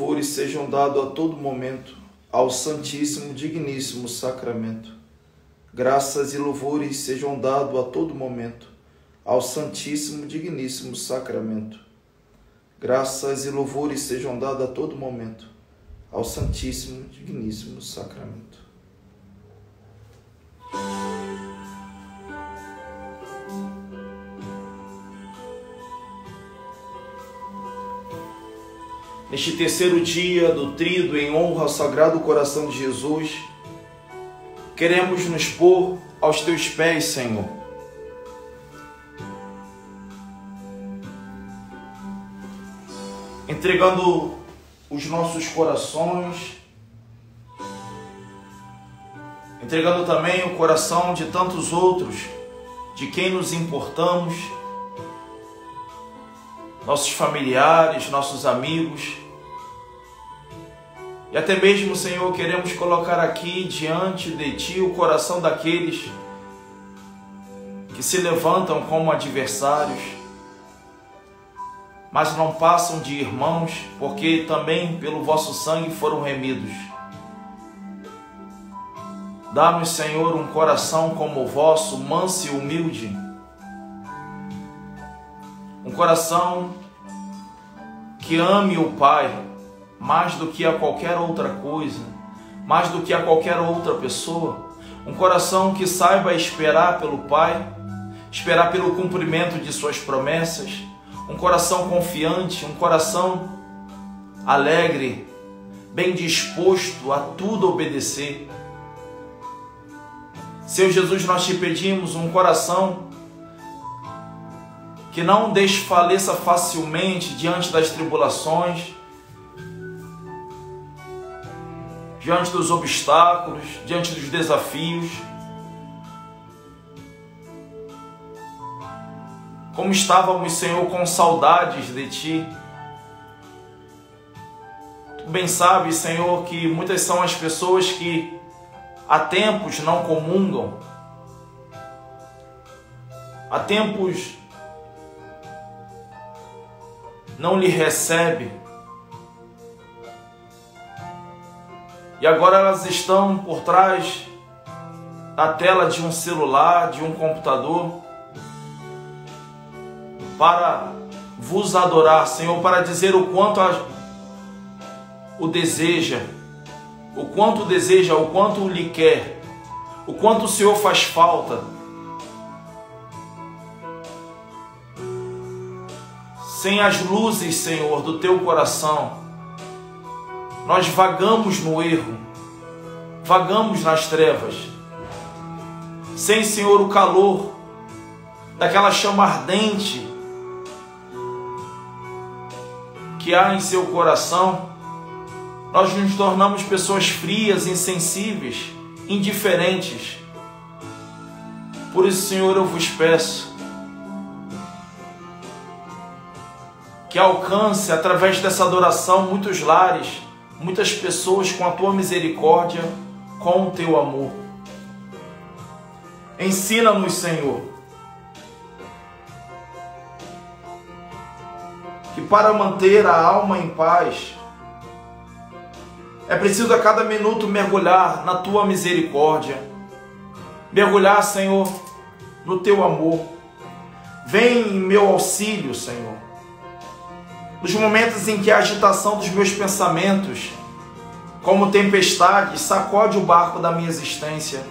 louvores sejam dados a todo momento ao Santíssimo Digníssimo Sacramento. Graças e louvores sejam dados a todo momento ao Santíssimo Digníssimo Sacramento. Graças e louvores sejam dados a todo momento ao Santíssimo Digníssimo Sacramento. Neste terceiro dia do trido em honra ao Sagrado Coração de Jesus, queremos nos pôr aos teus pés, Senhor. Entregando os nossos corações, entregando também o coração de tantos outros, de quem nos importamos, nossos familiares, nossos amigos, e até mesmo, Senhor, queremos colocar aqui diante de Ti o coração daqueles que se levantam como adversários, mas não passam de irmãos, porque também pelo vosso sangue foram remidos. Dá-nos, Senhor, um coração como o vosso, manso e humilde. Um coração que ame o Pai mais do que a qualquer outra coisa, mais do que a qualquer outra pessoa. Um coração que saiba esperar pelo Pai, esperar pelo cumprimento de Suas promessas. Um coração confiante, um coração alegre, bem disposto a tudo obedecer Senhor Jesus, nós te pedimos um coração que não desfaleça facilmente diante das tribulações, diante dos obstáculos, diante dos desafios. Como estávamos, Senhor, com saudades de Ti. Tu bem sabes, Senhor, que muitas são as pessoas que há tempos não comungam, há tempos não lhe recebe. E agora elas estão por trás da tela de um celular, de um computador, para vos adorar, Senhor, para dizer o quanto a, o deseja o quanto deseja, o quanto lhe quer, o quanto o Senhor faz falta. Sem as luzes, Senhor, do teu coração, nós vagamos no erro, vagamos nas trevas. Sem, Senhor, o calor daquela chama ardente que há em seu coração, nós nos tornamos pessoas frias, insensíveis, indiferentes. Por isso, Senhor, eu vos peço que alcance através dessa adoração muitos lares, muitas pessoas com a tua misericórdia, com o teu amor. Ensina-nos, Senhor, que para manter a alma em paz, é preciso a cada minuto mergulhar na tua misericórdia, mergulhar, Senhor, no teu amor. Vem em meu auxílio, Senhor. Nos momentos em que a agitação dos meus pensamentos, como tempestade, sacode o barco da minha existência.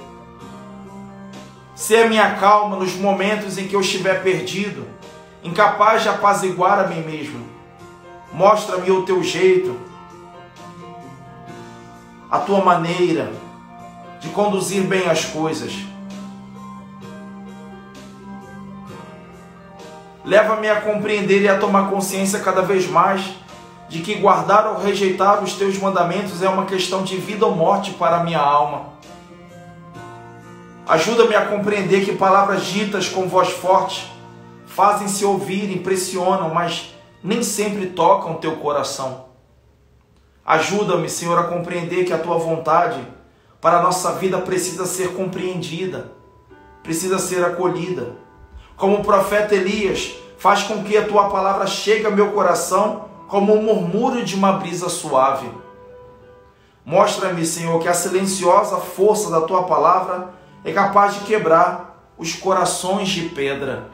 Ser minha calma nos momentos em que eu estiver perdido, incapaz de apaziguar a mim mesmo. Mostra-me o teu jeito a tua maneira de conduzir bem as coisas. Leva-me a compreender e a tomar consciência cada vez mais de que guardar ou rejeitar os teus mandamentos é uma questão de vida ou morte para a minha alma. Ajuda-me a compreender que palavras ditas com voz forte fazem-se ouvir, impressionam, mas nem sempre tocam teu coração. Ajuda-me, Senhor, a compreender que a tua vontade para a nossa vida precisa ser compreendida, precisa ser acolhida. Como o profeta Elias, faz com que a tua palavra chegue ao meu coração como um murmúrio de uma brisa suave. Mostra-me, Senhor, que a silenciosa força da tua palavra é capaz de quebrar os corações de pedra.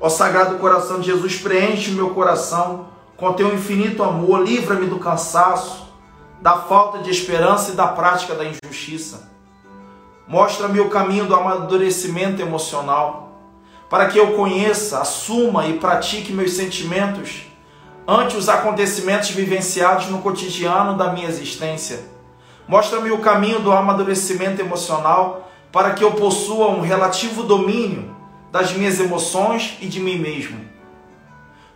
Ó Sagrado Coração de Jesus, preenche o meu coração com teu infinito amor, livra-me do cansaço, da falta de esperança e da prática da injustiça. Mostra-me o caminho do amadurecimento emocional, para que eu conheça, assuma e pratique meus sentimentos ante os acontecimentos vivenciados no cotidiano da minha existência. Mostra-me o caminho do amadurecimento emocional para que eu possua um relativo domínio das minhas emoções e de mim mesmo.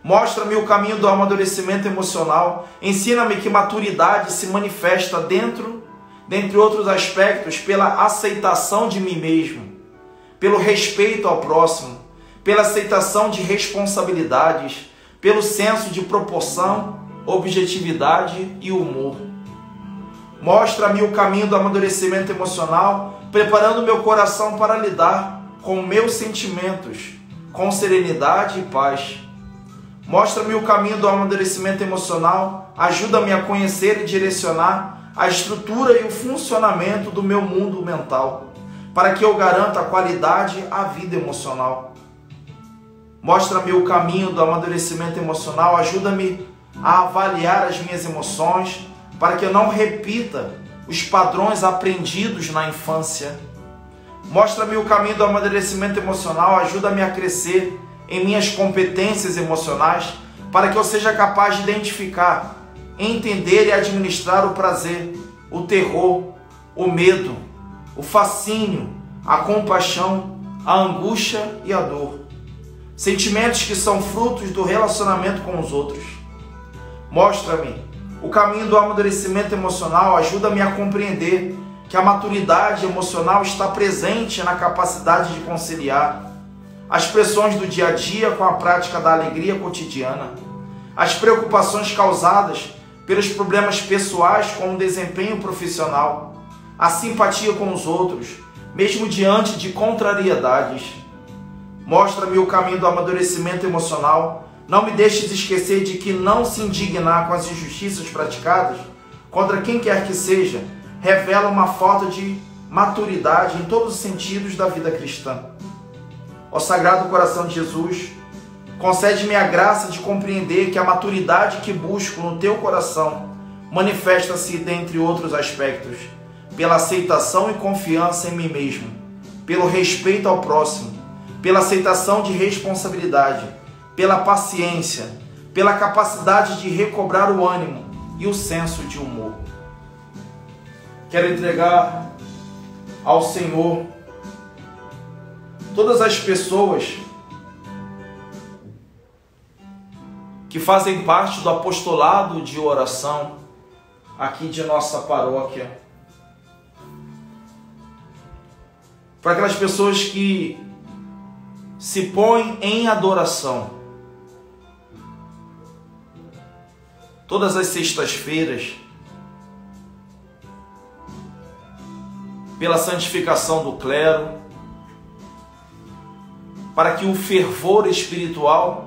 Mostra-me o caminho do amadurecimento emocional. Ensina-me que maturidade se manifesta dentro, dentre outros aspectos, pela aceitação de mim mesmo, pelo respeito ao próximo, pela aceitação de responsabilidades, pelo senso de proporção, objetividade e humor. Mostra-me o caminho do amadurecimento emocional, preparando meu coração para lidar com meus sentimentos, com serenidade e paz. Mostra-me o caminho do amadurecimento emocional, ajuda-me a conhecer e direcionar a estrutura e o funcionamento do meu mundo mental, para que eu garanta a qualidade à vida emocional. Mostra-me o caminho do amadurecimento emocional, ajuda-me a avaliar as minhas emoções, para que eu não repita os padrões aprendidos na infância. Mostra-me o caminho do amadurecimento emocional, ajuda-me a crescer em minhas competências emocionais, para que eu seja capaz de identificar, entender e administrar o prazer, o terror, o medo, o fascínio, a compaixão, a angústia e a dor. Sentimentos que são frutos do relacionamento com os outros. Mostra-me o caminho do amadurecimento emocional ajuda-me a compreender que a maturidade emocional está presente na capacidade de conciliar as pressões do dia a dia com a prática da alegria cotidiana, as preocupações causadas pelos problemas pessoais com o desempenho profissional, a simpatia com os outros, mesmo diante de contrariedades. Mostra-me o caminho do amadurecimento emocional não me deixes esquecer de que não se indignar com as injustiças praticadas contra quem quer que seja revela uma falta de maturidade em todos os sentidos da vida cristã. Ó Sagrado Coração de Jesus, concede-me a graça de compreender que a maturidade que busco no teu coração manifesta-se, dentre outros aspectos, pela aceitação e confiança em mim mesmo, pelo respeito ao próximo, pela aceitação de responsabilidade pela paciência, pela capacidade de recobrar o ânimo e o senso de humor. Quero entregar ao Senhor todas as pessoas que fazem parte do apostolado de oração aqui de nossa paróquia. Para aquelas pessoas que se põem em adoração todas as sextas-feiras, pela santificação do clero, para que o fervor espiritual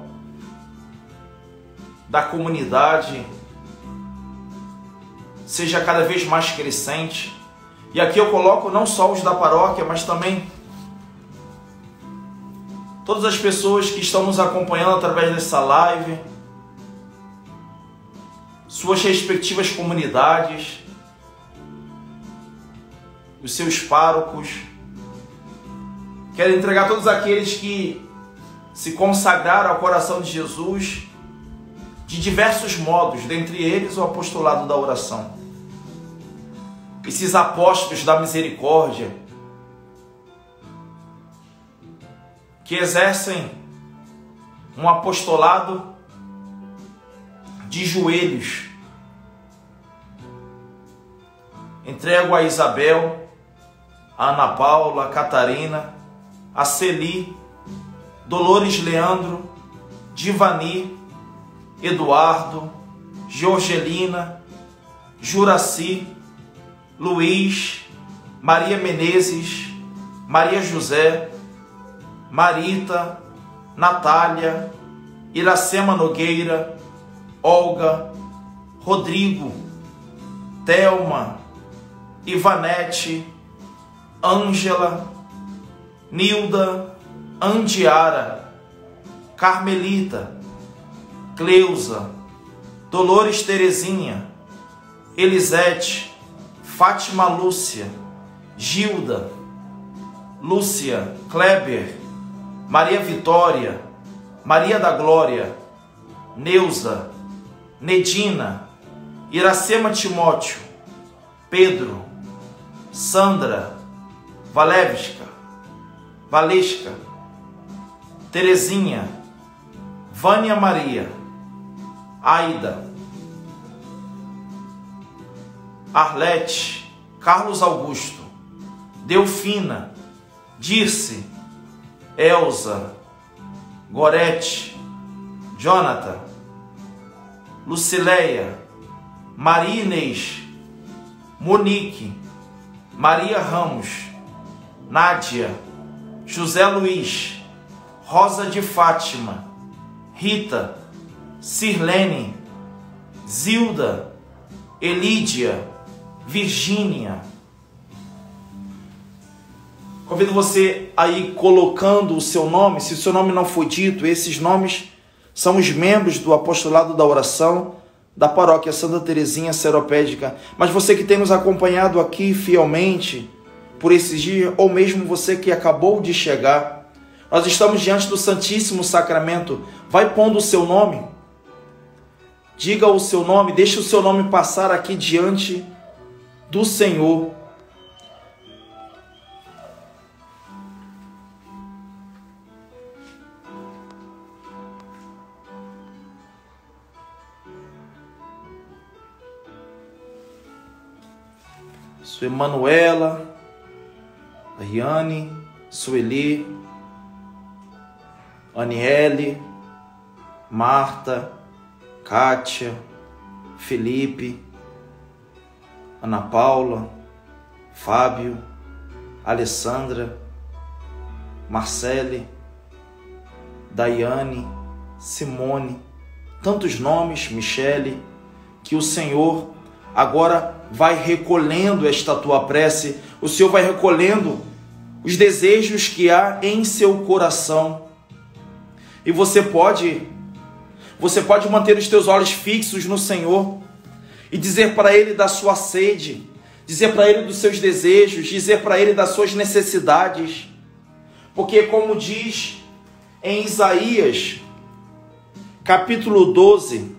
da comunidade seja cada vez mais crescente. E aqui eu coloco não só os da paróquia, mas também todas as pessoas que estão nos acompanhando através dessa live suas respectivas comunidades, os seus párocos. Quero entregar todos aqueles que se consagraram ao coração de Jesus de diversos modos, dentre eles o apostolado da oração. Esses apóstolos da misericórdia que exercem um apostolado de joelhos. Entrego a Isabel, a Ana Paula, a Catarina, a Celi, Dolores Leandro, Divani, Eduardo, Georgelina, Juraci, Luiz, Maria Menezes, Maria José, Marita, Natália, Iracema Nogueira, Olga, Rodrigo, Thelma, Ivanete, Ângela, Nilda, Andiara, Carmelita, Cleusa, Dolores Terezinha, Elisete, Fátima Lúcia, Gilda, Lúcia, Kleber, Maria Vitória, Maria da Glória, Neuza, Nedina, Iracema Timóteo, Pedro, Sandra, Valevska, Valesca, Terezinha, Vânia Maria, Aida, Arlete, Carlos Augusto, Delfina, Dirce, Elza, Gorete, Jonathan, Lucileia, Maria Inês, Monique, Maria Ramos, Nádia, José Luiz, Rosa de Fátima, Rita, Sirlene, Zilda, Elídia, Virgínia. Convido você aí colocando o seu nome, se o seu nome não foi dito, esses nomes são os membros do apostolado da oração da paróquia Santa Teresinha Seropédica. Mas você que tem nos acompanhado aqui fielmente por esses dias, ou mesmo você que acabou de chegar, nós estamos diante do Santíssimo Sacramento. Vai pondo o seu nome. Diga o seu nome, deixe o seu nome passar aqui diante do Senhor. Sua Emanuela, Riane, Sueli, Aniele, Marta, Kátia, Felipe, Ana Paula, Fábio, Alessandra, Marcele, Daiane, Simone, tantos nomes, Michele, que o Senhor agora vai recolhendo esta tua prece, o Senhor vai recolhendo os desejos que há em seu coração. E você pode você pode manter os teus olhos fixos no Senhor e dizer para ele da sua sede, dizer para ele dos seus desejos, dizer para ele das suas necessidades. Porque como diz em Isaías, capítulo 12,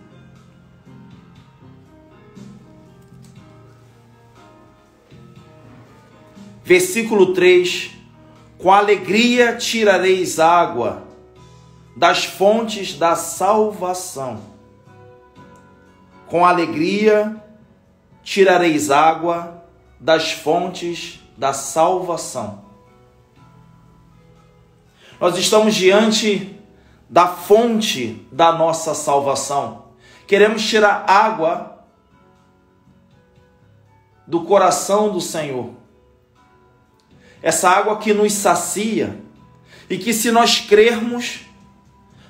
versículo 3: Com alegria tirareis água das fontes da salvação. Com alegria tirareis água das fontes da salvação. Nós estamos diante da fonte da nossa salvação. Queremos tirar água do coração do Senhor. Essa água que nos sacia e que, se nós crermos,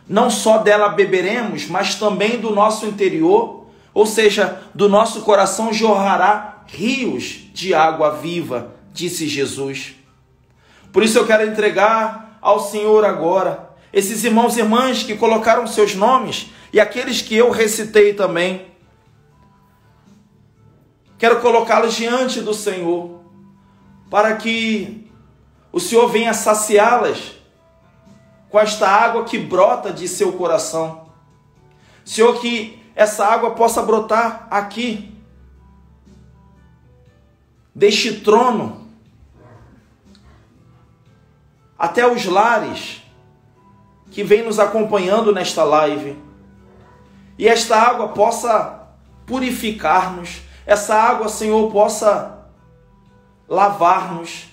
não só dela beberemos, mas também do nosso interior, ou seja, do nosso coração jorrará rios de água viva, disse Jesus. Por isso eu quero entregar ao Senhor agora esses irmãos e irmãs que colocaram seus nomes e aqueles que eu recitei também. Quero colocá-los diante do Senhor para que o Senhor venha saciá-las com esta água que brota de seu coração. Senhor, que essa água possa brotar aqui, deste trono, até os lares que vem nos acompanhando nesta live. E esta água possa purificar-nos, essa água, Senhor, possa lavar-nos,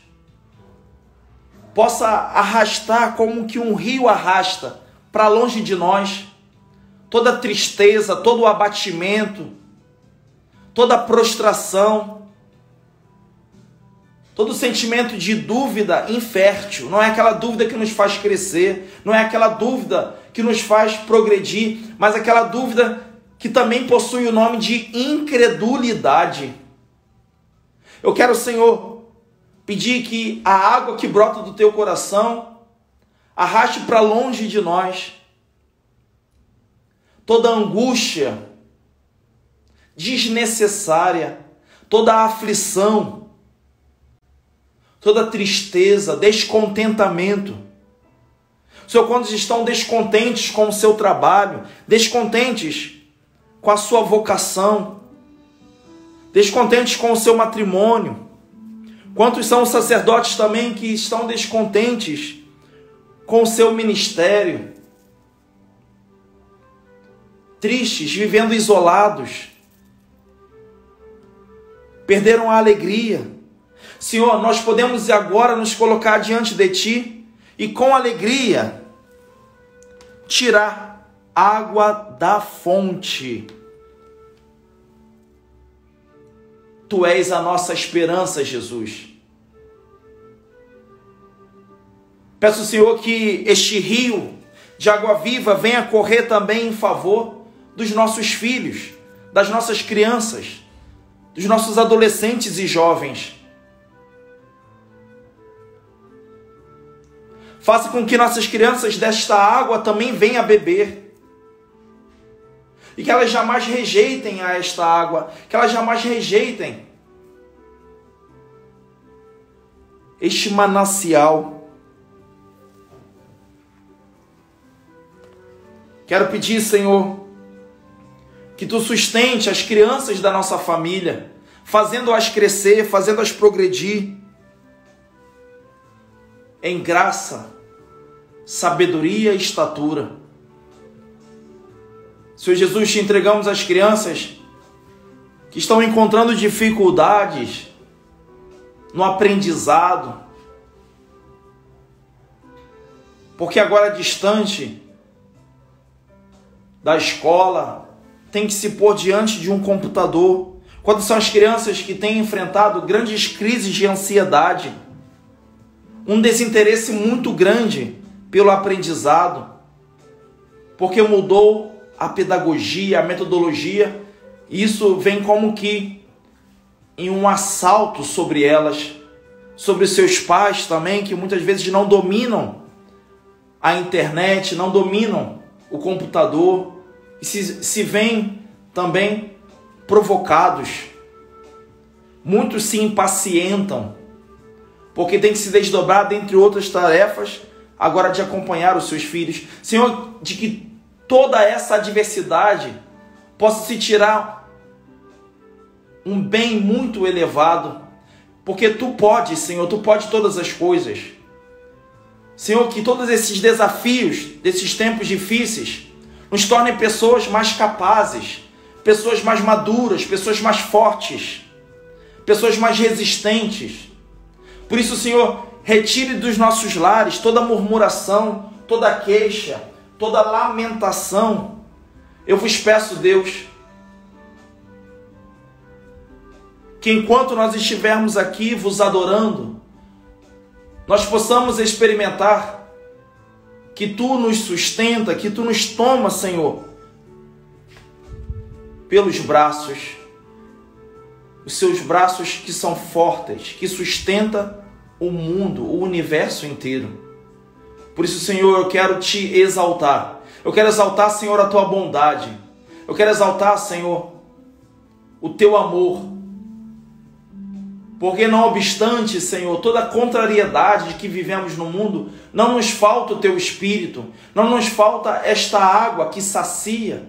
possa arrastar como que um rio arrasta para longe de nós toda tristeza, todo o abatimento, toda prostração, todo sentimento de dúvida infértil. Não é aquela dúvida que nos faz crescer, não é aquela dúvida que nos faz progredir, mas aquela dúvida que também possui o nome de incredulidade. Eu quero, Senhor, pedir que a água que brota do teu coração arraste para longe de nós toda angústia desnecessária, toda aflição, toda tristeza, descontentamento. Senhor, quando estão descontentes com o seu trabalho, descontentes com a sua vocação, descontentes com o seu matrimônio, Quantos são os sacerdotes também que estão descontentes com o seu ministério, tristes, vivendo isolados, perderam a alegria. Senhor, nós podemos agora nos colocar diante de Ti e com alegria tirar água da fonte. Tu és a nossa esperança, Jesus. Peço, Senhor, que este rio de água viva venha correr também em favor dos nossos filhos, das nossas crianças, dos nossos adolescentes e jovens. Faça com que nossas crianças desta água também venham a beber. E que elas jamais rejeitem a esta água, que elas jamais rejeitem este manancial. Quero pedir, Senhor, que tu sustente as crianças da nossa família, fazendo-as crescer, fazendo-as progredir em graça, sabedoria e estatura. Senhor Jesus, te entregamos as crianças que estão encontrando dificuldades no aprendizado, porque agora distante da escola, tem que se pôr diante de um computador. Quando são as crianças que têm enfrentado grandes crises de ansiedade, um desinteresse muito grande pelo aprendizado, porque mudou a pedagogia, a metodologia, isso vem como que em um assalto sobre elas, sobre seus pais também, que muitas vezes não dominam a internet, não dominam o computador, e se, se veem também provocados. Muitos se impacientam, porque tem que se desdobrar, dentre outras tarefas, agora de acompanhar os seus filhos. Senhor, de que toda essa adversidade possa se tirar um bem muito elevado, porque tu podes, Senhor, tu podes todas as coisas. Senhor, que todos esses desafios desses tempos difíceis nos tornem pessoas mais capazes, pessoas mais maduras, pessoas mais fortes, pessoas mais resistentes. Por isso, Senhor, retire dos nossos lares toda murmuração, toda queixa, toda lamentação. Eu vos peço, Deus, que enquanto nós estivermos aqui vos adorando, nós possamos experimentar que tu nos sustenta, que tu nos toma, Senhor, pelos braços, os seus braços que são fortes, que sustenta o mundo, o universo inteiro. Por isso, Senhor, eu quero te exaltar. Eu quero exaltar, Senhor, a tua bondade. Eu quero exaltar, Senhor, o teu amor porque não obstante, Senhor, toda a contrariedade de que vivemos no mundo, não nos falta o teu espírito, não nos falta esta água que sacia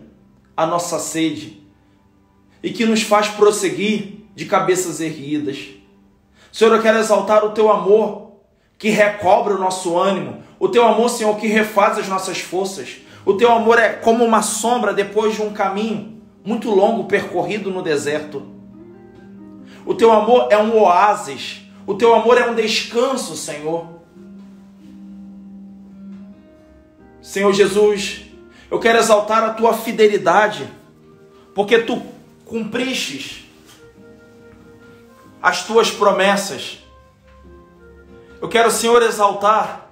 a nossa sede e que nos faz prosseguir de cabeças erguidas. Senhor, eu quero exaltar o teu amor que recobre o nosso ânimo, o teu amor, Senhor, que refaz as nossas forças. O teu amor é como uma sombra depois de um caminho muito longo percorrido no deserto. O teu amor é um oásis. O teu amor é um descanso, Senhor. Senhor Jesus, eu quero exaltar a tua fidelidade, porque tu cumpristes as tuas promessas. Eu quero, Senhor, exaltar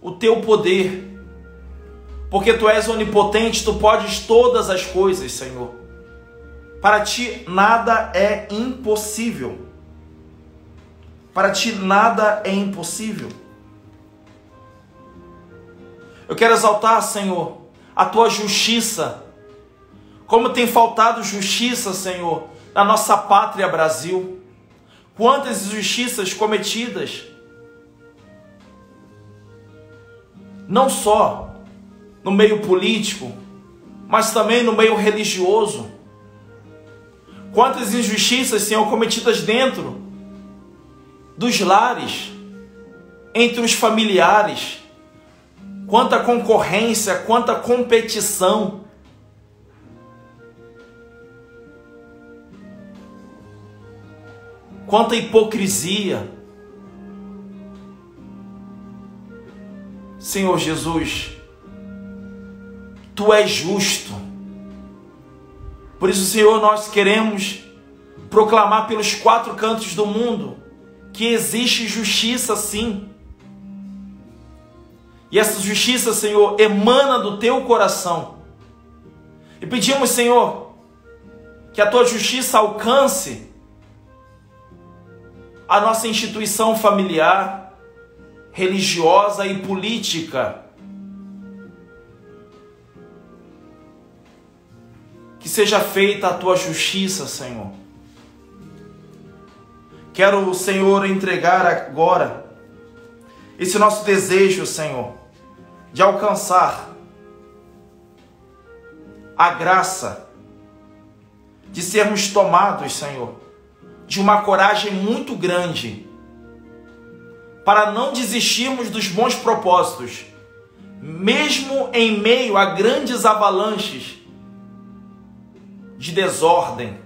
o teu poder, porque tu és onipotente, tu podes todas as coisas, Senhor. Para ti nada é impossível. Para ti nada é impossível. Eu quero exaltar, Senhor, a tua justiça. Como tem faltado justiça, Senhor, na nossa pátria Brasil. Quantas injustiças cometidas. Não só no meio político, mas também no meio religioso Quantas injustiças são cometidas dentro dos lares, entre os familiares, quanta concorrência, quanta competição. Quanta hipocrisia. Senhor Jesus, Tu és justo. Por isso, Senhor, nós queremos proclamar pelos quatro cantos do mundo que existe justiça sim. E essa justiça, Senhor, emana do teu coração. E pedimos, Senhor, que a tua justiça alcance a nossa instituição familiar, religiosa e política. Que seja feita a tua justiça, Senhor. Quero, Senhor, entregar agora esse nosso desejo, Senhor, de alcançar a graça de sermos tomados, Senhor, de uma coragem muito grande para não desistirmos dos bons propósitos, mesmo em meio a grandes avalanches de desordem.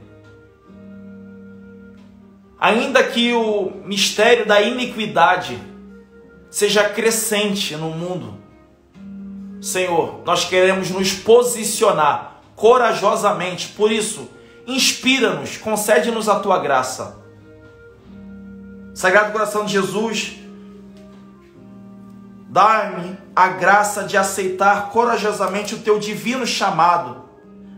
Ainda que o mistério da iniquidade seja crescente no mundo, Senhor, nós queremos nos posicionar corajosamente, por isso, inspira-nos, concede-nos a tua graça. Sagrado coração de Jesus, dá-me a graça de aceitar corajosamente o teu divino chamado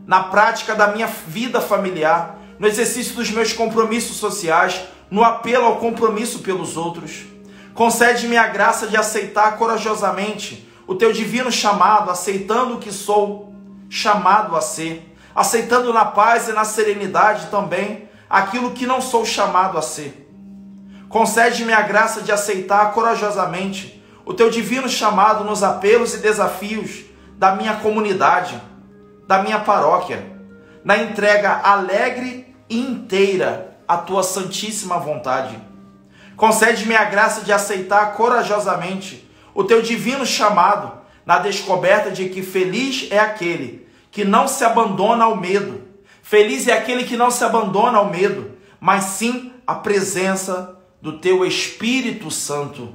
na prática da minha vida familiar, no exercício dos meus compromissos sociais, no apelo ao compromisso pelos outros. Concede-me a graça de aceitar corajosamente o teu divino chamado, aceitando o que sou chamado a ser, aceitando na paz e na serenidade também aquilo que não sou chamado a ser. Concede-me a graça de aceitar corajosamente o teu divino chamado nos apelos e desafios da minha comunidade da minha paróquia, na entrega alegre e inteira à tua santíssima vontade. Concede-me a graça de aceitar corajosamente o teu divino chamado, na descoberta de que feliz é aquele que não se abandona ao medo. Feliz é aquele que não se abandona ao medo, mas sim à presença do teu Espírito Santo.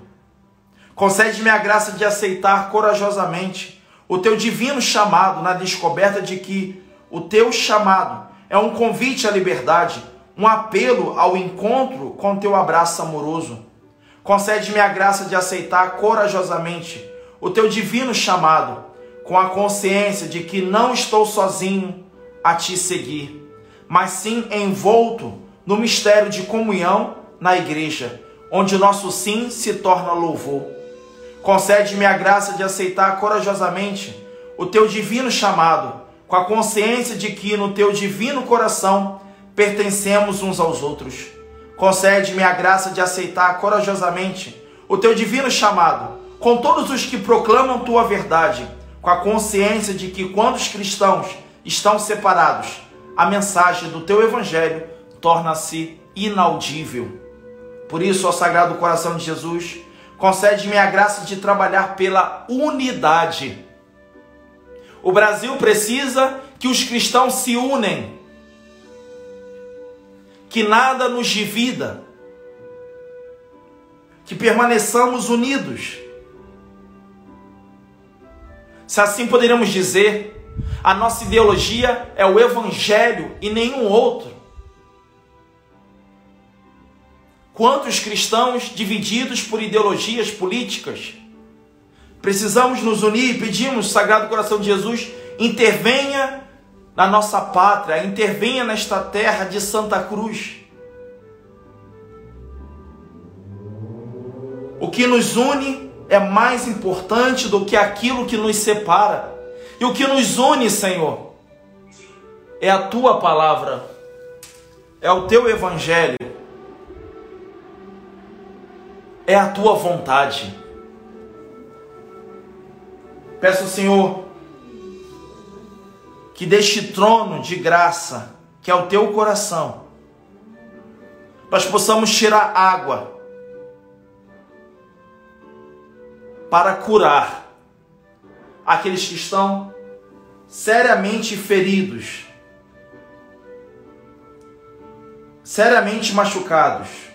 Concede-me a graça de aceitar corajosamente o teu divino chamado na descoberta de que o teu chamado é um convite à liberdade, um apelo ao encontro com teu abraço amoroso. Concede-me a graça de aceitar corajosamente o teu divino chamado, com a consciência de que não estou sozinho a te seguir, mas sim envolto no mistério de comunhão na igreja, onde o nosso sim se torna louvor. Concede-me a graça de aceitar corajosamente o teu divino chamado, com a consciência de que no teu divino coração pertencemos uns aos outros. Concede-me a graça de aceitar corajosamente o teu divino chamado, com todos os que proclamam tua verdade, com a consciência de que quando os cristãos estão separados, a mensagem do teu evangelho torna-se inaudível. Por isso, ó Sagrado Coração de Jesus, Concede-me a graça de trabalhar pela unidade. O Brasil precisa que os cristãos se unem, que nada nos divida, que permaneçamos unidos. Se assim poderíamos dizer, a nossa ideologia é o Evangelho e nenhum outro. Quantos cristãos divididos por ideologias políticas? Precisamos nos unir e pedimos, Sagrado Coração de Jesus, intervenha na nossa pátria, intervenha nesta terra de Santa Cruz. O que nos une é mais importante do que aquilo que nos separa. E o que nos une, Senhor, é a tua palavra, é o teu evangelho é a tua vontade. Peço, Senhor, que deste trono de graça, que é o teu coração, nós possamos tirar água para curar aqueles que estão seriamente feridos, seriamente machucados.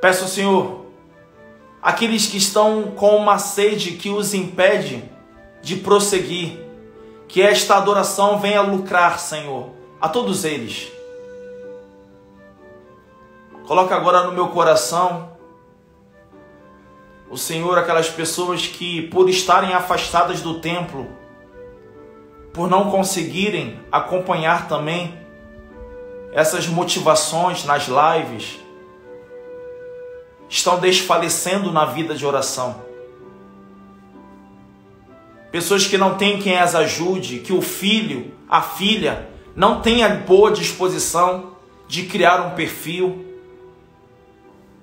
Peço, Senhor, aqueles que estão com uma sede que os impede de prosseguir, que esta adoração venha lucrar, Senhor, a todos eles. Coloca agora no meu coração, o Senhor, aquelas pessoas que, por estarem afastadas do templo, por não conseguirem acompanhar também essas motivações nas lives, estão desfalecendo na vida de oração. Pessoas que não têm quem as ajude, que o filho, a filha, não tem a boa disposição de criar um perfil,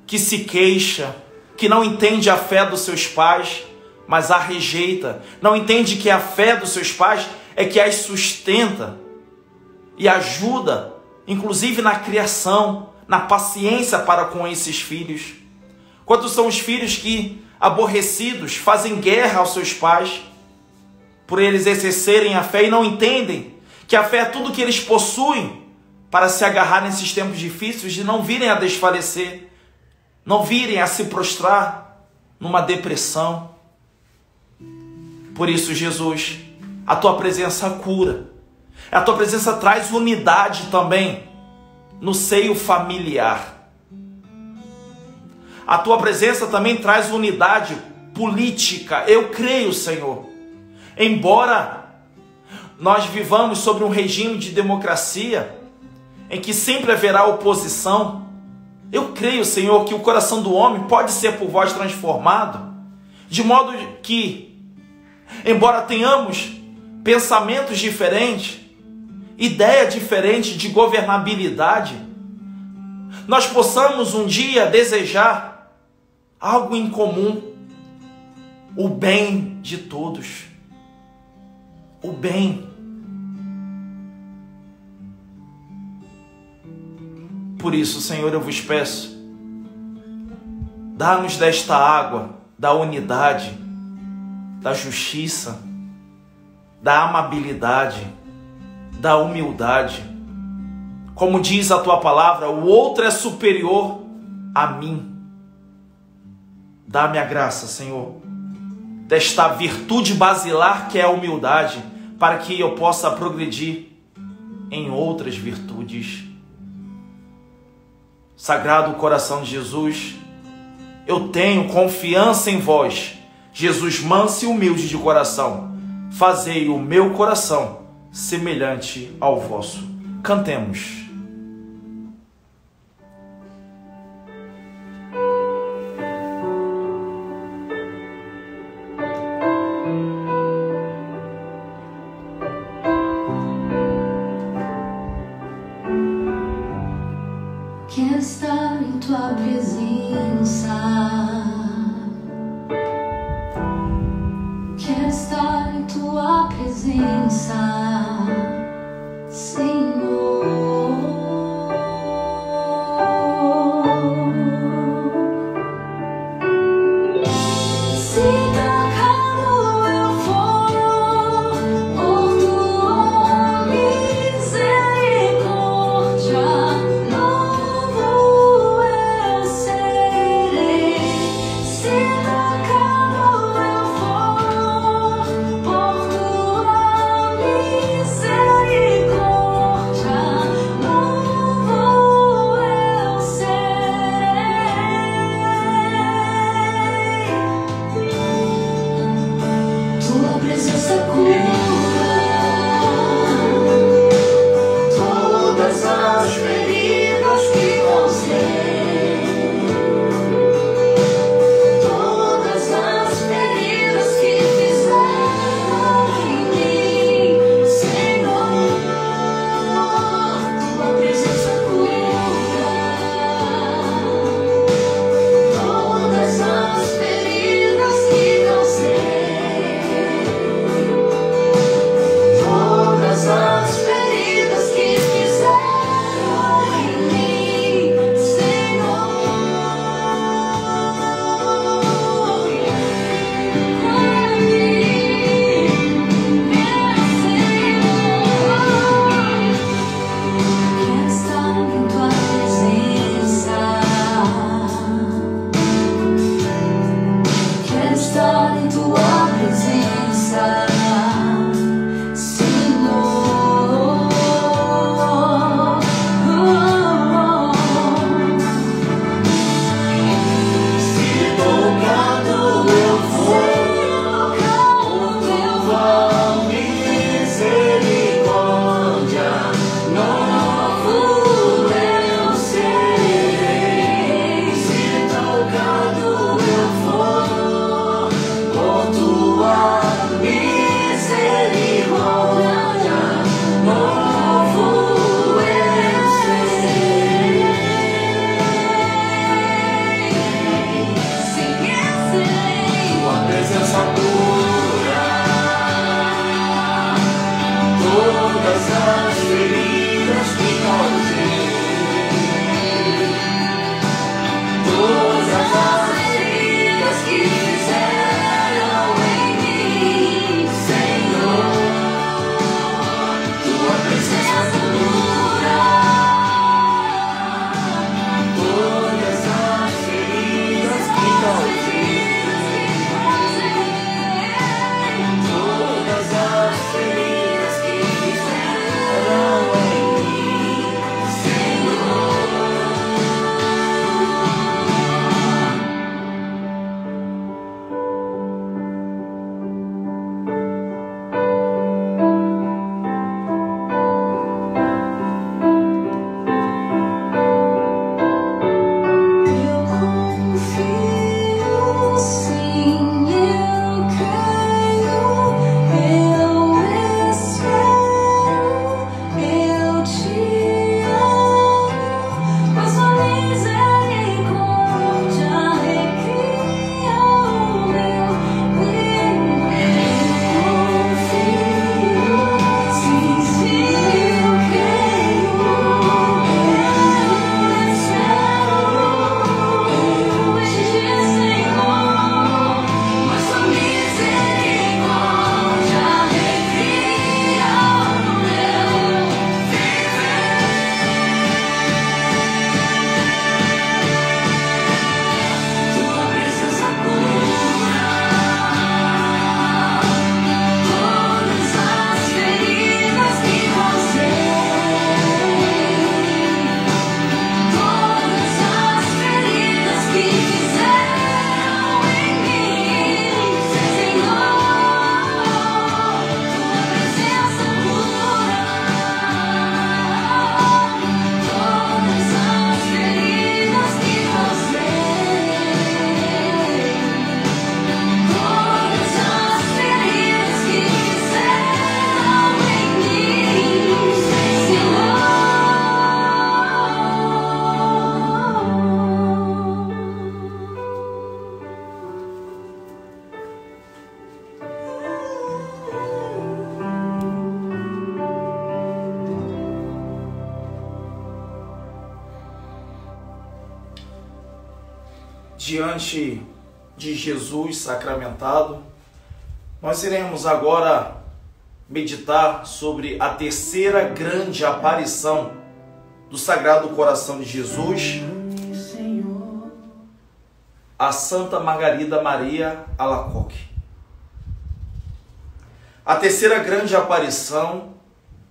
que se queixa, que não entende a fé dos seus pais, mas a rejeita, não entende que a fé dos seus pais é que as sustenta e ajuda, inclusive na criação, na paciência para com esses filhos. Quantos são os filhos que, aborrecidos, fazem guerra aos seus pais por eles exercerem a fé e não entendem que a fé é tudo que eles possuem para se agarrar nesses tempos difíceis e não virem a desfalecer, não virem a se prostrar numa depressão. Por isso, Jesus, a tua presença cura, a tua presença traz unidade também no seio familiar. A tua presença também traz unidade política. Eu creio, Senhor. Embora nós vivamos sobre um regime de democracia em que sempre haverá oposição, eu creio, Senhor, que o coração do homem pode ser por vós transformado, de modo que, embora tenhamos pensamentos diferentes, ideia diferente de governabilidade, nós possamos um dia desejar algo em comum, o bem de todos. O bem. Por isso, Senhor, eu vos peço, dá-nos desta água da unidade, da justiça, da amabilidade, da humildade. Como diz a tua palavra, o outro é superior a mim. Dá-me a graça, Senhor, desta virtude basilar que é a humildade, para que eu possa progredir em outras virtudes. Sagrado coração de Jesus, eu tenho confiança em vós, Jesus manso e humilde de coração. Fazei o meu coração semelhante ao vosso. Cantemos. Quero estar em tua presença. Sobre a terceira grande aparição do Sagrado Coração de Jesus a Santa Margarida Maria Alacoque. A terceira grande aparição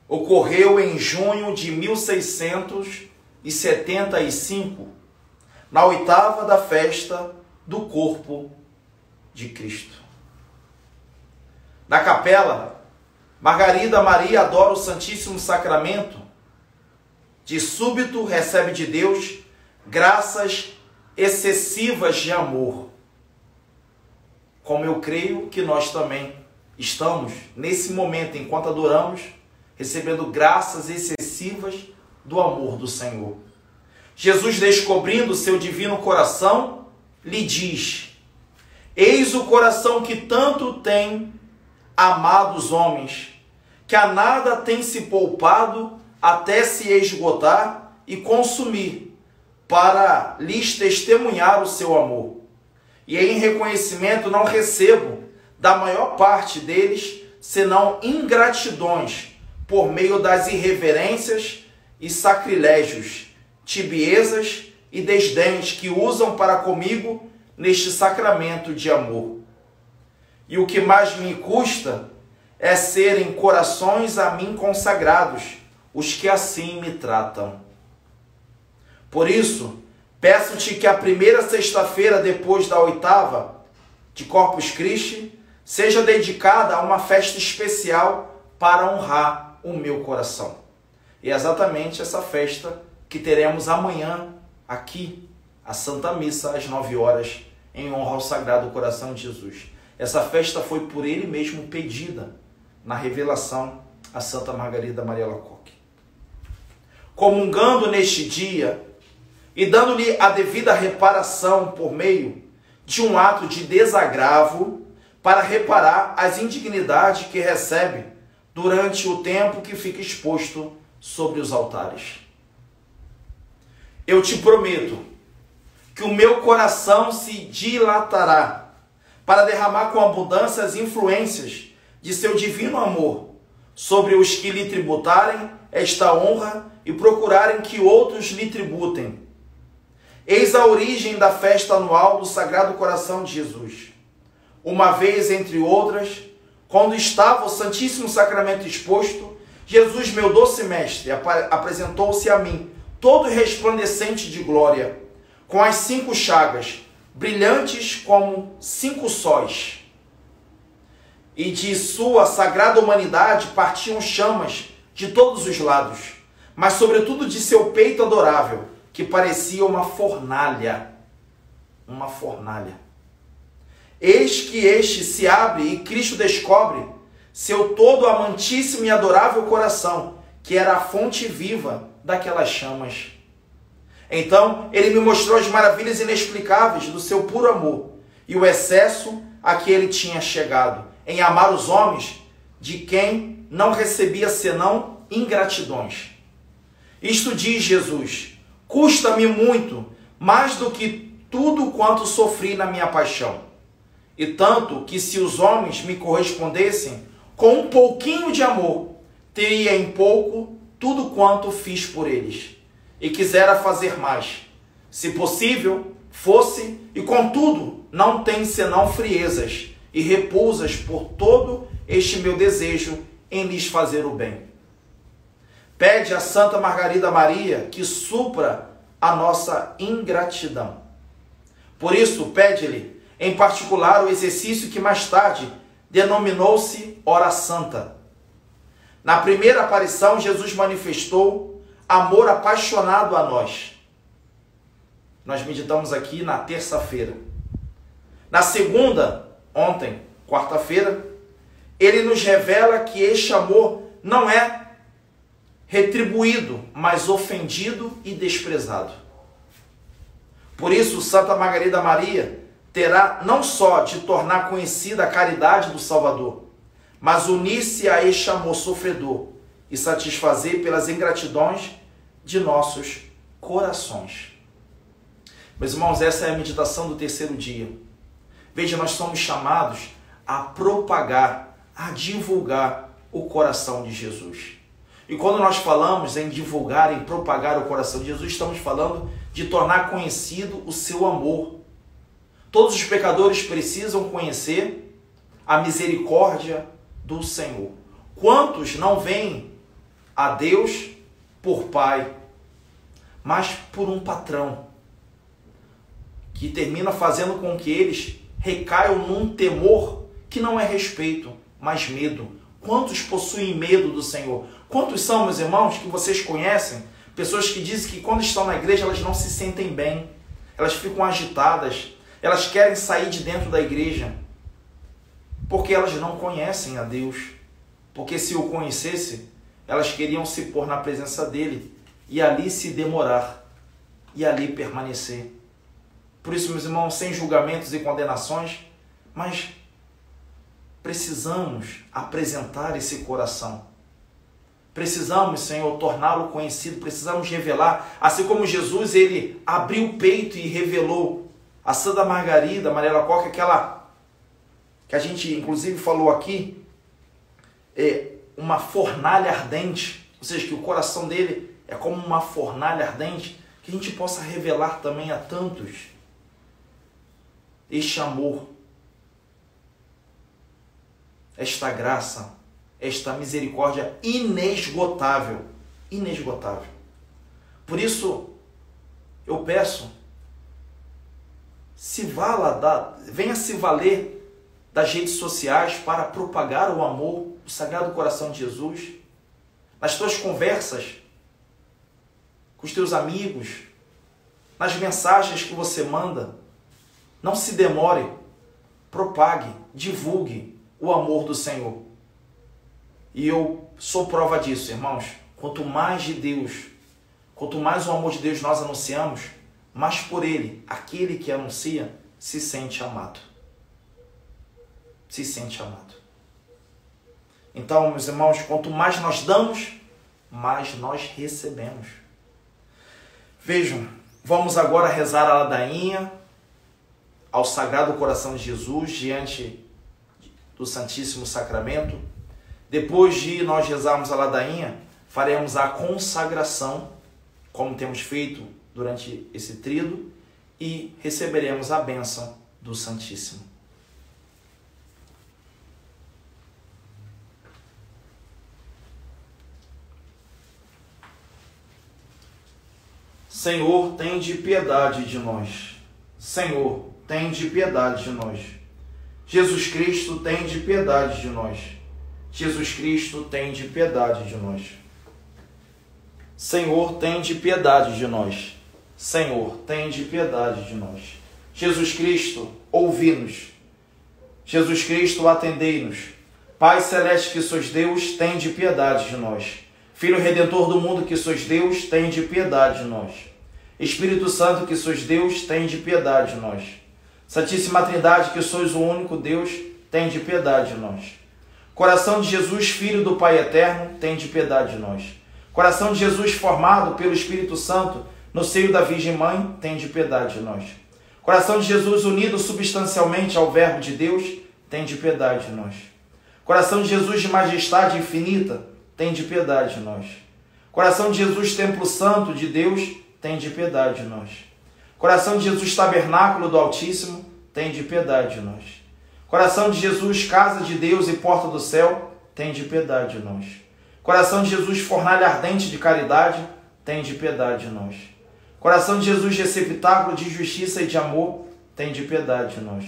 ocorreu em junho de 1675, na oitava da festa do corpo de Cristo. Na capela, Margarida Maria adora o Santíssimo Sacramento. De súbito recebe de Deus graças excessivas de amor. Como eu creio que nós também estamos, nesse momento, enquanto adoramos, recebendo graças excessivas do amor do Senhor. Jesus, descobrindo seu divino coração, lhe diz: Eis o coração que tanto tem amado os homens, que a nada tem se poupado até se esgotar e consumir, para lhes testemunhar o seu amor. E em reconhecimento não recebo da maior parte deles senão ingratidões por meio das irreverências e sacrilégios, tibiezas e desdéns que usam para comigo neste sacramento de amor. E o que mais me custa é serem corações a mim consagrados, os que assim me tratam. Por isso, peço-te que a primeira sexta-feira depois da oitava de Corpus Christi seja dedicada a uma festa especial para honrar o meu coração. E é exatamente essa festa que teremos amanhã aqui, a Santa Missa, às 9 horas, em honra ao Sagrado Coração de Jesus. Essa festa foi por ele mesmo pedida na revelação a Santa Margarida Maria Lacoque. Comungando neste dia e dando-lhe a devida reparação por meio de um ato de desagravo para reparar as indignidades que recebe durante o tempo que fica exposto sobre os altares. Eu te prometo que o meu coração se dilatará para derramar com abundância as influências de seu divino amor sobre os que lhe tributarem esta honra e procurarem que outros lhe tributem. Eis a origem da festa anual do Sagrado Coração de Jesus. Uma vez, entre outras, quando estava o Santíssimo Sacramento exposto, Jesus, meu doce mestre, apresentou-se a mim, todo resplandecente de glória, com as cinco chagas, brilhantes como cinco sóis. E de sua sagrada humanidade partiam chamas de todos os lados, mas sobretudo de seu peito adorável, que parecia uma fornalha. Uma fornalha. Eis que este se abre e Cristo descobre seu todo amantíssimo e adorável coração, que era a fonte viva daquelas chamas. Então ele me mostrou as maravilhas inexplicáveis do seu puro amor e o excesso a que ele tinha chegado em amar os homens de quem não recebia senão ingratidões. Isto diz Jesus: custa-me muito, mais do que tudo quanto sofri na minha paixão. E tanto que se os homens me correspondessem com um pouquinho de amor, teria em pouco tudo quanto fiz por eles. E quisera fazer mais. Se possível, fosse, e contudo, não tem senão friezas e repousas por todo este meu desejo em lhes fazer o bem. Pede a Santa Margarida Maria que supra a nossa ingratidão. Por isso, pede-lhe, em particular, o exercício que mais tarde denominou-se Hora Santa. Na primeira aparição, Jesus manifestou amor apaixonado a nós. Nós meditamos aqui na terça-feira. Na segunda, ontem, quarta-feira, ele nos revela que este amor não é retribuído, mas ofendido e desprezado. Por isso, Santa Margarida Maria terá não só de tornar conhecida a caridade do Salvador, mas unir-se a este amor sofredor e satisfazer pelas ingratidões de nossos corações. Meus irmãos, essa é a meditação do terceiro dia. Veja, nós somos chamados a propagar, a divulgar o coração de Jesus. E quando nós falamos em divulgar, em propagar o coração de Jesus, estamos falando de tornar conhecido o seu amor. Todos os pecadores precisam conhecer a misericórdia do Senhor. Quantos não vêm a Deus por pai, mas por um patrão, que termina fazendo com que eles recaiam num temor que não é respeito, mas medo. Quantos possuem medo do Senhor? Quantos são, meus irmãos, que vocês conhecem? Pessoas que dizem que quando estão na igreja elas não se sentem bem, elas ficam agitadas, elas querem sair de dentro da igreja, porque elas não conhecem a Deus. Porque se o conhecesse, elas queriam se pôr na presença dele e ali se demorar e ali permanecer. Por isso, meus irmãos, sem julgamentos e condenações, mas precisamos apresentar esse coração. Precisamos, Senhor, torná-lo conhecido, precisamos revelar, assim como Jesus, ele abriu o peito e revelou a Santa Margarida, Maria Coca, aquela que a gente inclusive falou aqui, é uma fornalha ardente, ou seja, que o coração dele é como uma fornalha ardente, que a gente possa revelar também a tantos este amor, esta graça, esta misericórdia inesgotável, inesgotável. Por isso, eu peço, se vala da, venha se valer das redes sociais para propagar o amor, o Sagrado Coração de Jesus, nas tuas conversas com os teus amigos, nas mensagens que você manda. Não se demore, propague, divulgue o amor do Senhor. E eu sou prova disso, irmãos. Quanto mais de Deus, quanto mais o amor de Deus nós anunciamos, mais por Ele, aquele que anuncia, se sente amado. Se sente amado. Então, meus irmãos, quanto mais nós damos, mais nós recebemos. Vejam, vamos agora rezar a ladainha ao Sagrado Coração de Jesus diante do Santíssimo Sacramento. Depois de nós rezarmos a ladainha, faremos a consagração, como temos feito durante esse trido, e receberemos a bênção do Santíssimo. Senhor, tem de piedade de nós. Senhor, tem de piedade de nós. Jesus Cristo, tem de piedade de nós. Jesus Cristo, tem de piedade de nós. Senhor, tem de piedade de nós. Senhor, tem de piedade de nós. Jesus Cristo, ouvi-nos. Jesus Cristo, atendei-nos. Pai celeste que sois Deus, tem de piedade de nós. Filho redentor do mundo que sois Deus, tem de piedade de nós. Espírito Santo que sois Deus, tem de piedade de nós. Santíssima Trindade que sois o único Deus, tem de piedade de nós. Coração de Jesus, Filho do Pai Eterno, tem de piedade de nós. Coração de Jesus formado pelo Espírito Santo no seio da Virgem Mãe, tem de piedade de nós. Coração de Jesus unido substancialmente ao Verbo de Deus, tem de piedade de nós. Coração de Jesus de majestade infinita, tem de piedade de nós. Coração de Jesus, templo santo de Deus, tem de piedade de nós. Coração de Jesus, tabernáculo do Altíssimo, tem de piedade de nós. Coração de Jesus, casa de Deus e porta do céu, tem de piedade de nós. Coração de Jesus, fornalha ardente de caridade, tem de piedade de nós. Coração de Jesus, receptáculo de justiça e de amor, tem de piedade de nós.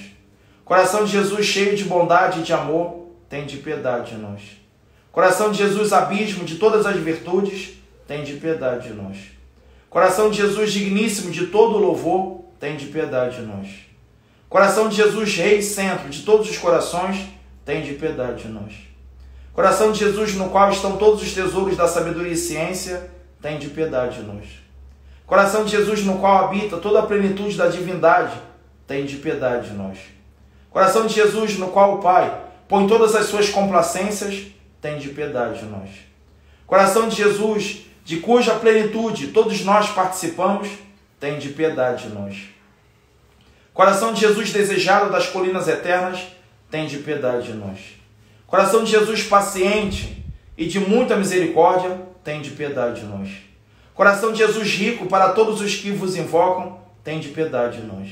Coração de Jesus, cheio de bondade e de amor, tem de piedade de nós. Coração de Jesus, abismo de todas as virtudes, tem de piedade de nós. Coração de Jesus, digníssimo de todo louvor, tem de piedade de nós. Coração de Jesus, Rei e centro de todos os corações, tem de piedade de nós. Coração de Jesus, no qual estão todos os tesouros da sabedoria e ciência, tem de piedade de nós. Coração de Jesus, no qual habita toda a plenitude da divindade, tem de piedade de nós. Coração de Jesus, no qual o Pai põe todas as suas complacências, tem de piedade de nós. Coração de Jesus, de cuja plenitude todos nós participamos, tem de piedade de nós. Coração de Jesus desejado das colinas eternas, tem de piedade de nós. Coração de Jesus paciente e de muita misericórdia, tem de piedade de nós. Coração de Jesus rico para todos os que vos invocam, tem de piedade de nós.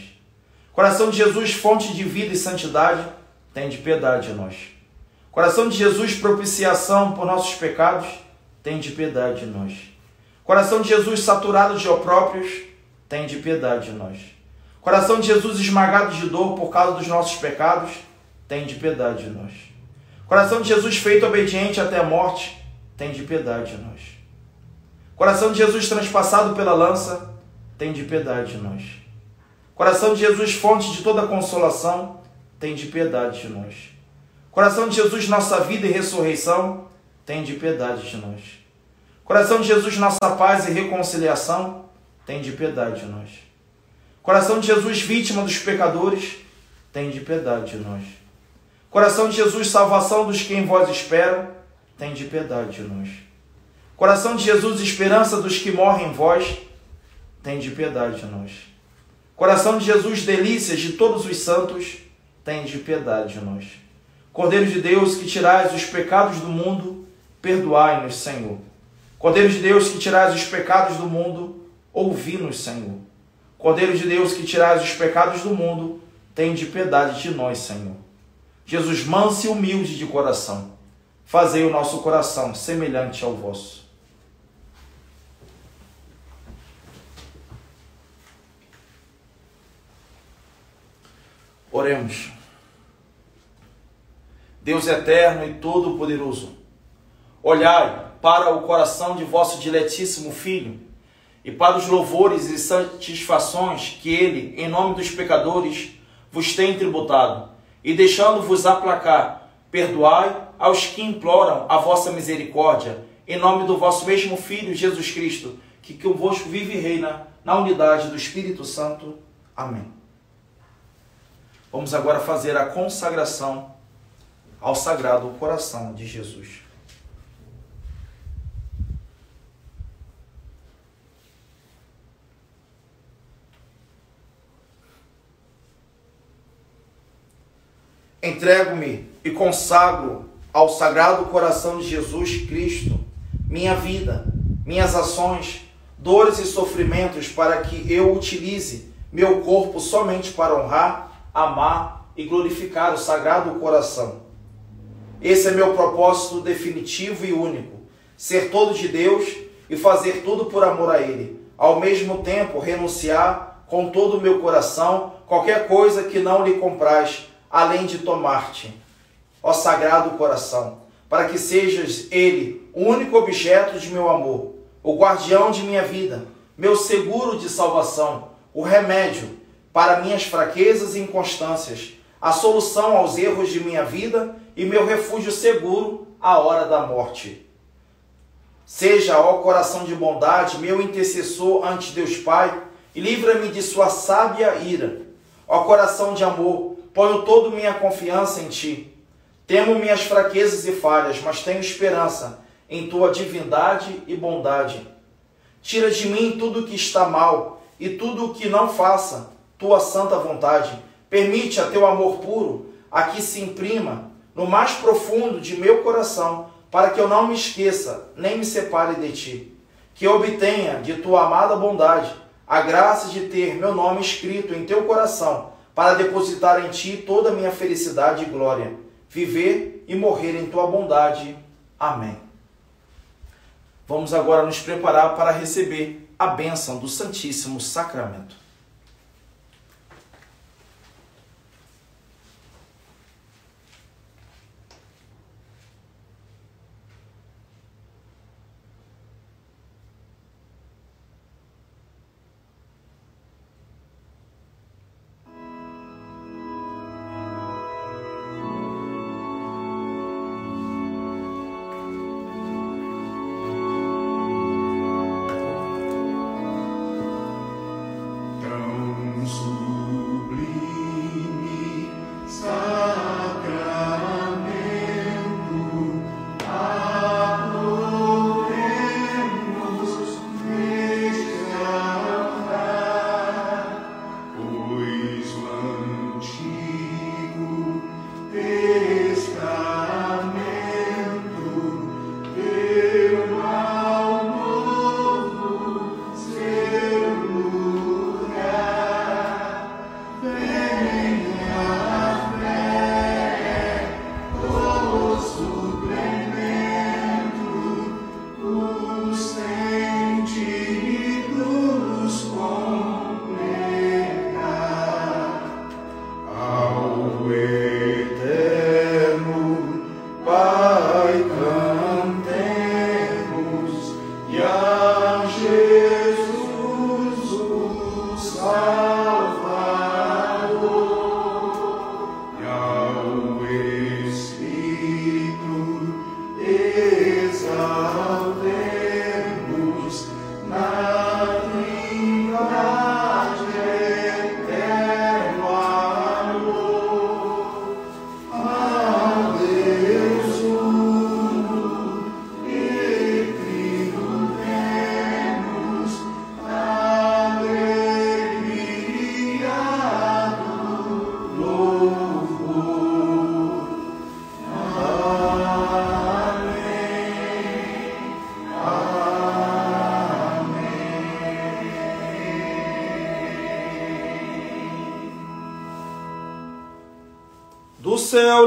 Coração de Jesus fonte de vida e santidade, tem de piedade de nós. Coração de Jesus propiciação por nossos pecados, tem de piedade de nós. Coração de Jesus saturado de opróprios, tem de piedade de nós. Coração de Jesus esmagado de dor por causa dos nossos pecados, tem de piedade de nós. Coração de Jesus feito obediente até a morte, tem de piedade de nós. Coração de Jesus transpassado pela lança, tem de piedade de nós. Coração de Jesus, fonte de toda consolação, tem de piedade de nós. Coração de Jesus, nossa vida e ressurreição, tem de piedade de nós. Coração de Jesus, nossa paz e reconciliação, tem de piedade de nós. Coração de Jesus, vítima dos pecadores, tem de piedade de nós. Coração de Jesus, salvação dos que em vós esperam, tem de piedade de nós. Coração de Jesus, esperança dos que morrem em vós, tem de piedade de nós. Coração de Jesus, delícias de todos os santos, tem de piedade de nós. Cordeiro de Deus, que tirais os pecados do mundo, perdoai-nos, Senhor. Cordeiro de Deus, que tirais os pecados do mundo, ouvi-nos, Senhor. Cordeiro de Deus, que tirais os pecados do mundo, tem de piedade de nós, Senhor. Jesus, manso e humilde de coração, fazei o nosso coração semelhante ao vosso. Oremos. Deus eterno e todo-poderoso, olhai para o coração de vosso diletíssimo Filho e para os louvores e satisfações que ele, em nome dos pecadores, vos tem tributado, e deixando-vos aplacar, perdoai aos que imploram a vossa misericórdia, em nome do vosso mesmo Filho Jesus Cristo, que convosco vive e reina na unidade do Espírito Santo. Amém. Vamos agora fazer a consagração ao Sagrado Coração de Jesus. Entrego-me e consagro ao Sagrado Coração de Jesus Cristo minha vida, minhas ações, dores e sofrimentos para que eu utilize meu corpo somente para honrar, amar e glorificar o Sagrado Coração. Esse é meu propósito definitivo e único: ser todo de Deus e fazer tudo por amor a Ele. Ao mesmo tempo, renunciar com todo o meu coração qualquer coisa que não lhe compraz, além de tomar-te, ó Sagrado Coração, para que sejas Ele o único objeto de meu amor, o guardião de minha vida, meu seguro de salvação, o remédio para minhas fraquezas e inconstâncias, a solução aos erros de minha vida e meu refúgio seguro à hora da morte. Seja, ó coração de bondade, meu intercessor ante Deus Pai, e livra-me de sua sábia ira. Ó coração de amor, ponho toda minha confiança em ti. Temo minhas fraquezas e falhas, mas tenho esperança em tua divindade e bondade. Tira de mim tudo o que está mal e tudo o que não faça tua santa vontade. Permite a teu amor puro a que se imprima no mais profundo de meu coração, para que eu não me esqueça nem me separe de ti. Que eu obtenha de tua amada bondade a graça de ter meu nome escrito em teu coração, para depositar em ti toda a minha felicidade e glória, viver e morrer em tua bondade. Amém. Vamos agora nos preparar para receber a bênção do Santíssimo Sacramento.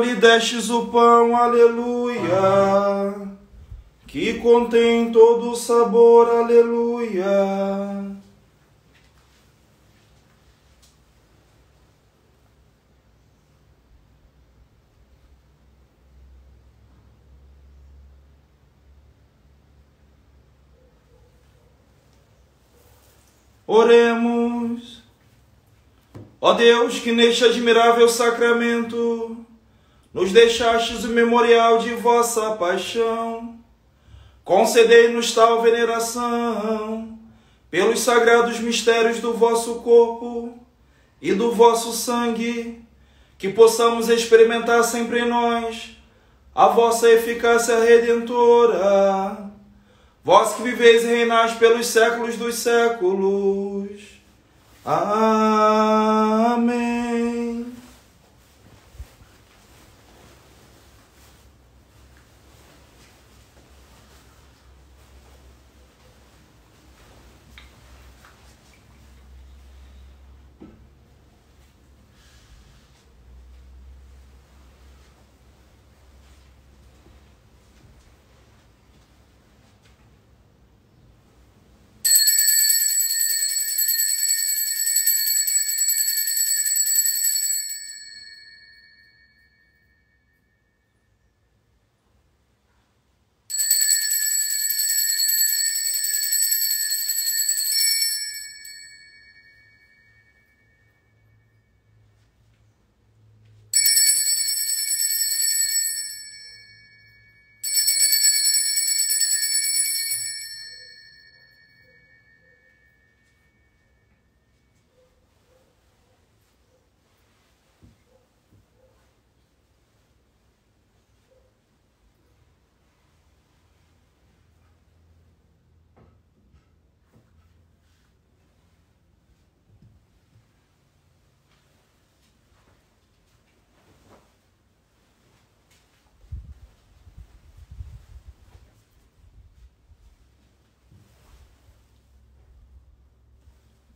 Lhe destes o pão, aleluia, que contém todo o sabor, aleluia. Oremos. Ó Deus, que neste admirável sacramento nos deixastes o memorial de vossa paixão, concedei-nos tal veneração pelos sagrados mistérios do vosso corpo e do vosso sangue, que possamos experimentar sempre em nós a vossa eficácia redentora. Vós que viveis e reinais pelos séculos dos séculos. Amém.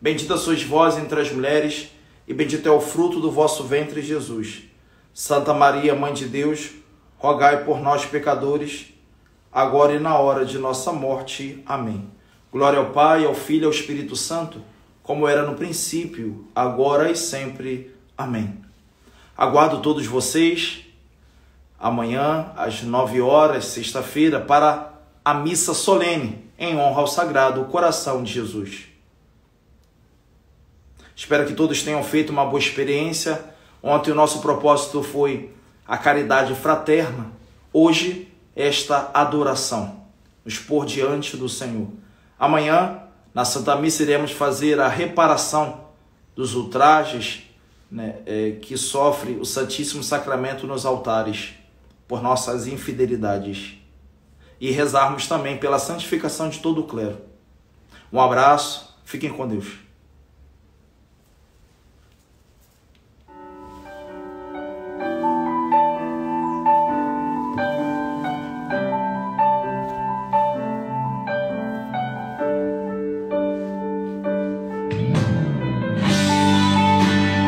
Bendita sois vós entre as mulheres, e bendito é o fruto do vosso ventre, Jesus. Santa Maria, Mãe de Deus, rogai por nós, pecadores, agora e na hora de nossa morte. Amém. Glória ao Pai, ao Filho e ao Espírito Santo, como era no princípio, agora e sempre. Amém. Aguardo todos vocês amanhã, às nove horas, sexta-feira, para a missa solene em honra ao Sagrado Coração de Jesus. Espero que todos tenham feito uma boa experiência. Ontem o nosso propósito foi a caridade fraterna. Hoje, esta adoração, nos pôr diante do Senhor. Amanhã, na Santa Missa, iremos fazer a reparação dos ultrajes né, é, que sofre o Santíssimo Sacramento nos altares por nossas infidelidades. E rezarmos também pela santificação de todo o clero. Um abraço, fiquem com Deus.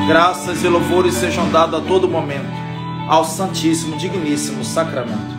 Graças e louvores sejam dados a todo momento ao Santíssimo, Digníssimo Sacramento.